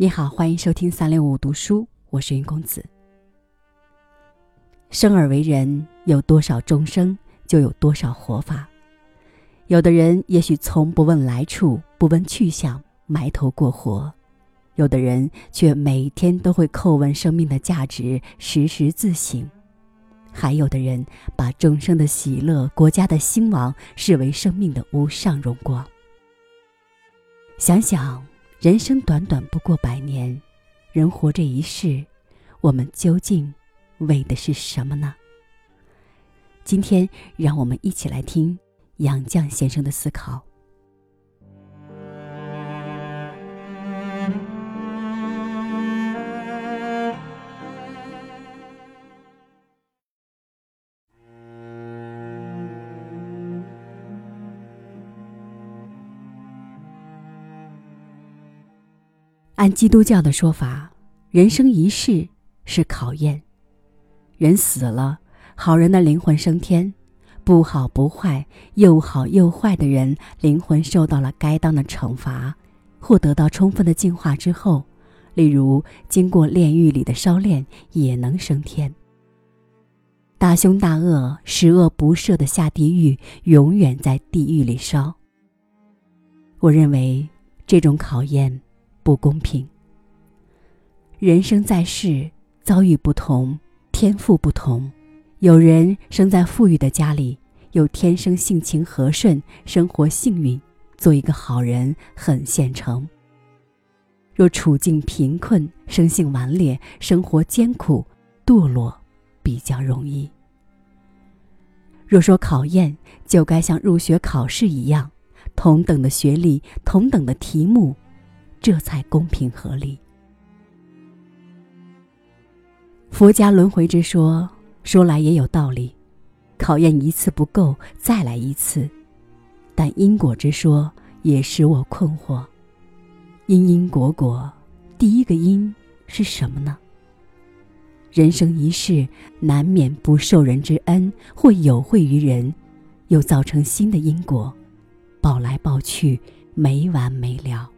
你好，欢迎收听三六五读书，我是云公子。生而为人，有多少众生，就有多少活法。有的人也许从不问来处，不问去向，埋头过活；有的人却每天都会叩问生命的价值，时时自省；还有的人把众生的喜乐、国家的兴亡视为生命的无上荣光。想想。人生短短不过百年，人活这一世，我们究竟为的是什么呢？今天，让我们一起来听杨绛先生的思考。按基督教的说法，人生一世是考验。人死了，好人的灵魂升天；不好不坏、又好又坏的人，灵魂受到了该当的惩罚，或得到充分的净化之后，例如经过炼狱里的烧炼，也能升天。大凶大恶、十恶不赦的下地狱，永远在地狱里烧。我认为这种考验。不公平。人生在世，遭遇不同，天赋不同。有人生在富裕的家里，又天生性情和顺，生活幸运，做一个好人很现成。若处境贫困，生性顽劣，生活艰苦，堕落比较容易。若说考验，就该像入学考试一样，同等的学历，同等的题目。这才公平合理。佛家轮回之说说来也有道理，考验一次不够，再来一次。但因果之说也使我困惑。因因果果，第一个因是什么呢？人生一世，难免不受人之恩，或有惠于人，又造成新的因果，报来报去，没完没了。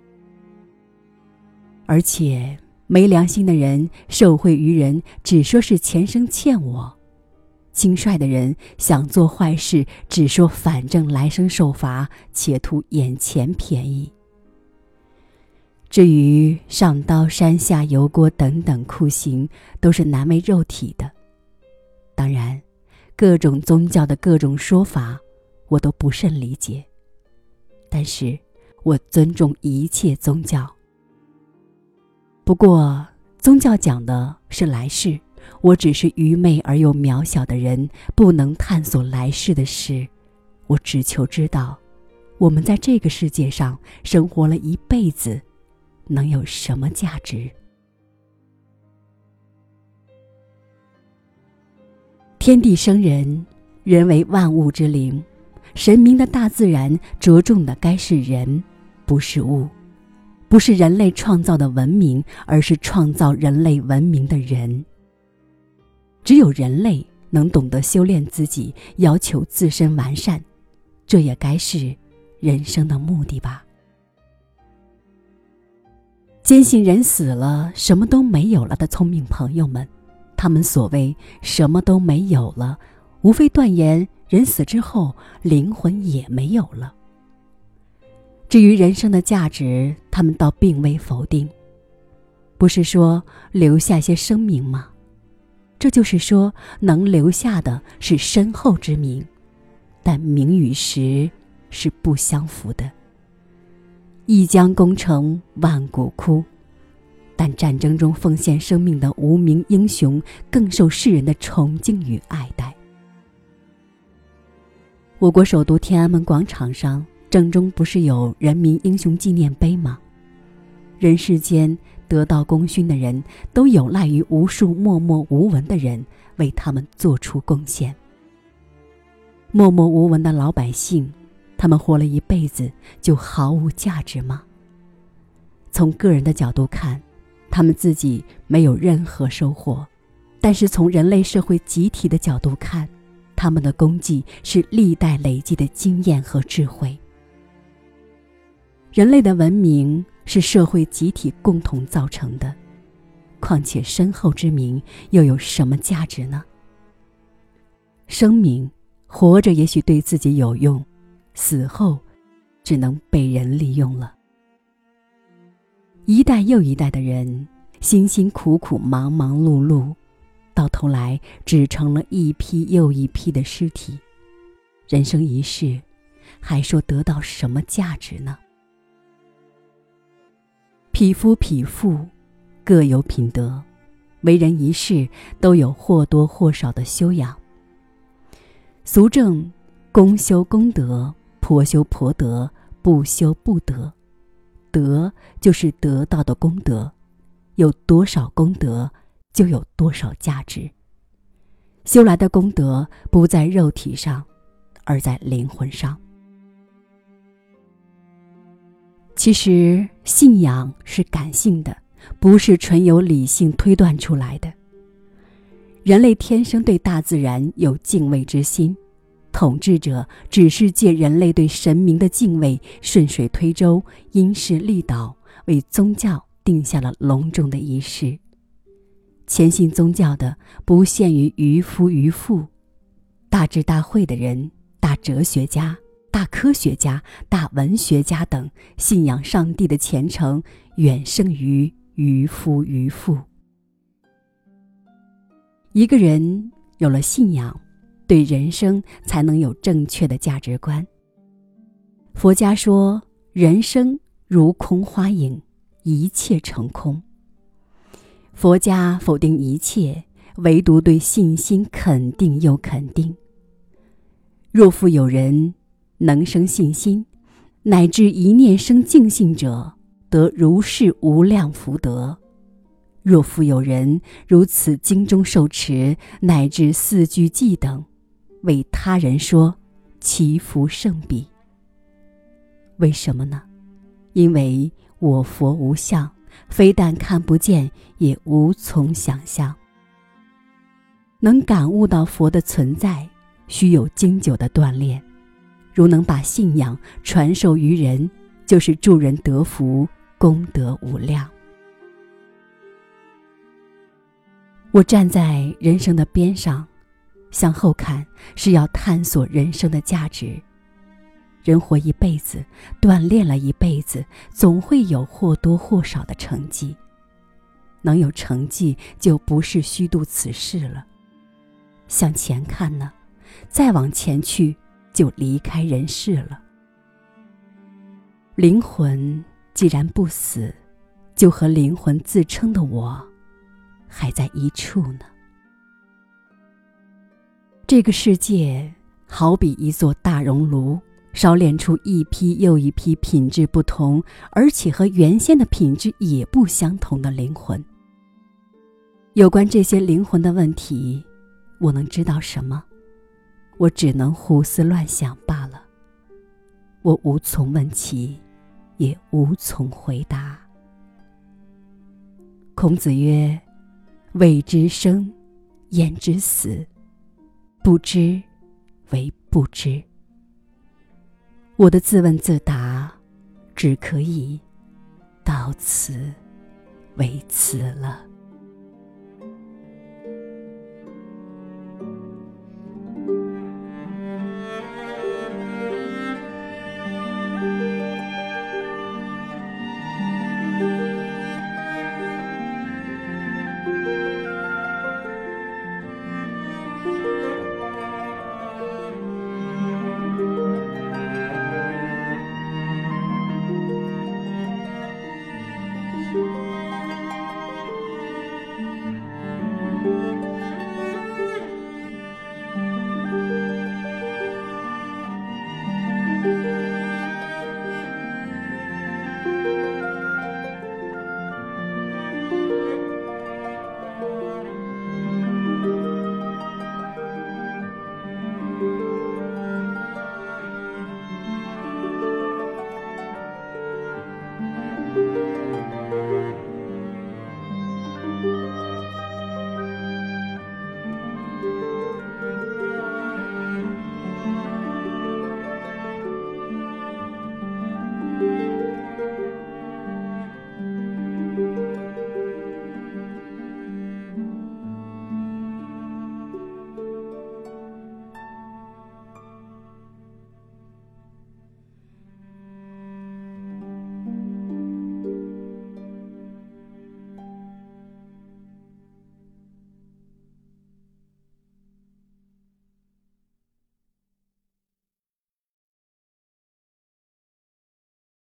而且没良心的人受贿于人，只说是前生欠我；轻率的人想做坏事，只说反正来生受罚，且图眼前便宜。至于上刀山下油锅等等酷刑，都是难为肉体的。当然，各种宗教的各种说法，我都不甚理解。但是我尊重一切宗教。不过，宗教讲的是来世，我只是愚昧而又渺小的人，不能探索来世的事。我只求知道，我们在这个世界上生活了一辈子，能有什么价值？天地生人，人为万物之灵，神明的大自然着重的该是人，不是物。不是人类创造的文明，而是创造人类文明的人。只有人类能懂得修炼自己，要求自身完善，这也该是人生的目的吧。坚信人死了什么都没有了的聪明朋友们，他们所谓什么都没有了，无非断言人死之后灵魂也没有了。至于人生的价值，他们倒并未否定。不是说留下些声名吗？这就是说，能留下的是身后之名，但名与实是不相符的。一将功成万骨枯，但战争中奉献生命的无名英雄，更受世人的崇敬与爱戴。我国首都天安门广场上。正中不是有人民英雄纪念碑吗？人世间得到功勋的人都有赖于无数默默无闻的人为他们做出贡献。默默无闻的老百姓，他们活了一辈子就毫无价值吗？从个人的角度看，他们自己没有任何收获；但是从人类社会集体的角度看，他们的功绩是历代累积的经验和智慧。人类的文明是社会集体共同造成的，况且身后之名又有什么价值呢？生命活着也许对自己有用，死后只能被人利用了。一代又一代的人辛辛苦苦、忙忙碌碌，到头来只成了一批又一批的尸体。人生一世，还说得到什么价值呢？匹夫匹妇各有品德，为人一世都有或多或少的修养。俗正，公修公德，婆修婆德，不修不得。德就是得到的功德，有多少功德，就有多少价值。修来的功德不在肉体上，而在灵魂上。其实信仰是感性的，不是纯由理性推断出来的。人类天生对大自然有敬畏之心，统治者只是借人类对神明的敬畏，顺水推舟，因势利导，为宗教定下了隆重的仪式。虔信宗教的不限于渔夫渔妇，大智大慧的人，大哲学家。大科学家、大文学家等信仰上帝的虔诚，远胜于渔夫渔妇。一个人有了信仰，对人生才能有正确的价值观。佛家说，人生如空花影，一切成空。佛家否定一切，唯独对信心肯定又肯定。若复有人。能生信心，乃至一念生净信者，得如是无量福德。若复有人如此经中受持，乃至四句偈等，为他人说，其福胜彼。为什么呢？因为我佛无相，非但看不见，也无从想象。能感悟到佛的存在，需有经久的锻炼。如能把信仰传授于人，就是助人得福，功德无量。我站在人生的边上，向后看，是要探索人生的价值。人活一辈子，锻炼了一辈子，总会有或多或少的成绩。能有成绩，就不是虚度此世了。向前看呢，再往前去。就离开人世了。灵魂既然不死，就和灵魂自称的我，还在一处呢。这个世界好比一座大熔炉，烧炼出一批又一批品质不同，而且和原先的品质也不相同的灵魂。有关这些灵魂的问题，我能知道什么？我只能胡思乱想罢了。我无从问起，也无从回答。孔子曰：“未知生，焉知死？不知，为不知。”我的自问自答，只可以到此为止了。